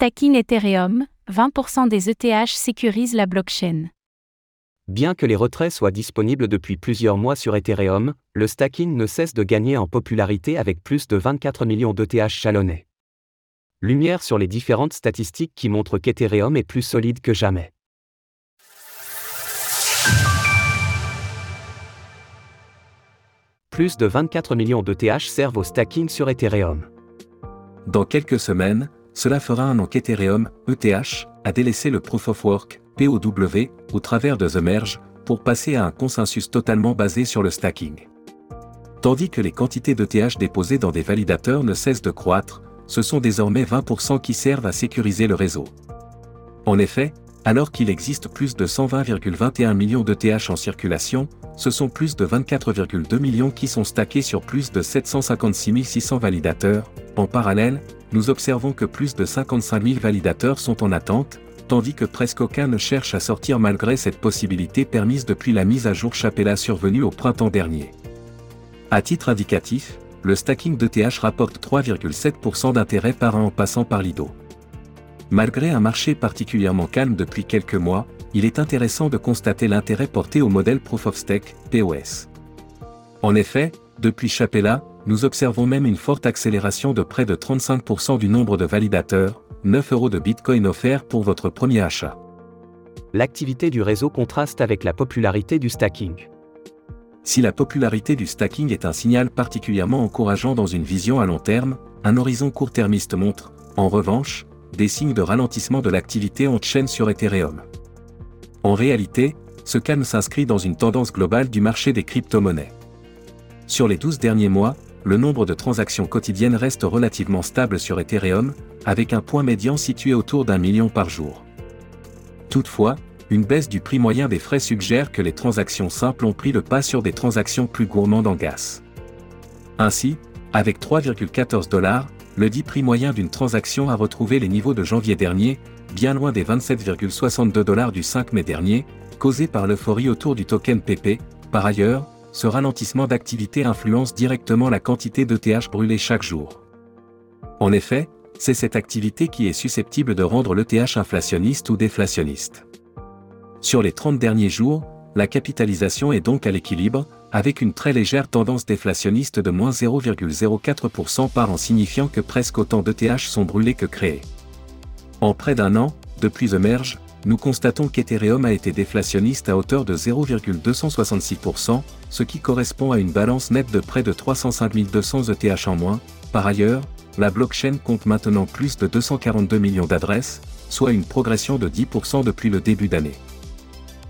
Stacking Ethereum, 20% des ETH sécurisent la blockchain. Bien que les retraits soient disponibles depuis plusieurs mois sur Ethereum, le stacking ne cesse de gagner en popularité avec plus de 24 millions d'ETH jalonnés. Lumière sur les différentes statistiques qui montrent qu'Ethereum est plus solide que jamais. Plus de 24 millions d'ETH servent au stacking sur Ethereum. Dans quelques semaines, cela fera un an ETH, a délaissé le Proof of Work, POW, au travers de The Merge, pour passer à un consensus totalement basé sur le stacking. Tandis que les quantités d'ETH déposées dans des validateurs ne cessent de croître, ce sont désormais 20% qui servent à sécuriser le réseau. En effet, alors qu'il existe plus de 120,21 millions d'ETH en circulation, ce sont plus de 24,2 millions qui sont stackés sur plus de 756 600 validateurs. En parallèle, nous observons que plus de 55 000 validateurs sont en attente, tandis que presque aucun ne cherche à sortir malgré cette possibilité permise depuis la mise à jour Chapella survenue au printemps dernier. À titre indicatif, le stacking d'ETH rapporte 3,7% d'intérêt par an en passant par Lido. Malgré un marché particulièrement calme depuis quelques mois, il est intéressant de constater l'intérêt porté au modèle Proof of Stake, POS. En effet, depuis Chapella, nous observons même une forte accélération de près de 35% du nombre de validateurs, 9 euros de Bitcoin offerts pour votre premier achat. L'activité du réseau contraste avec la popularité du stacking. Si la popularité du stacking est un signal particulièrement encourageant dans une vision à long terme, un horizon court-termiste montre, en revanche, des signes de ralentissement de l'activité en chaîne sur Ethereum. En réalité, ce calme s'inscrit dans une tendance globale du marché des crypto-monnaies. Sur les 12 derniers mois, le nombre de transactions quotidiennes reste relativement stable sur Ethereum, avec un point médian situé autour d'un million par jour. Toutefois, une baisse du prix moyen des frais suggère que les transactions simples ont pris le pas sur des transactions plus gourmandes en gaz. Ainsi, avec 3,14 dollars, le dit prix moyen d'une transaction a retrouvé les niveaux de janvier dernier, bien loin des 27,62 dollars du 5 mai dernier, causés par l'euphorie autour du token PP. Par ailleurs, ce ralentissement d'activité influence directement la quantité de TH brûlée chaque jour. En effet, c'est cette activité qui est susceptible de rendre le TH inflationniste ou déflationniste. Sur les 30 derniers jours, la capitalisation est donc à l'équilibre, avec une très légère tendance déflationniste de moins 0,04% par an signifiant que presque autant d'ETH sont brûlés que créés. En près d'un an, depuis The Merge, nous constatons qu'Ethereum a été déflationniste à hauteur de 0,266%, ce qui correspond à une balance nette de près de 305 200 ETH en moins. Par ailleurs, la blockchain compte maintenant plus de 242 millions d'adresses, soit une progression de 10% depuis le début d'année.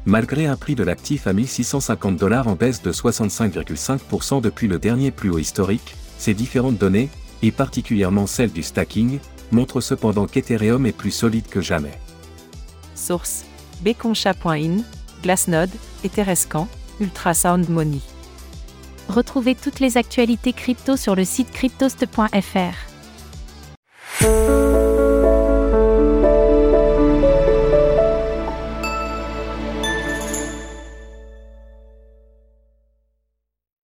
Malgré un prix de l'actif à 1650 dollars en baisse de 65,5% depuis le dernier plus haut historique, ces différentes données, et particulièrement celles du stacking, montrent cependant qu'Ethereum est plus solide que jamais. Source Beconcha.in, Glassnode, Etherescan, Ultrasound Money. Retrouvez toutes les actualités crypto sur le site cryptost.fr.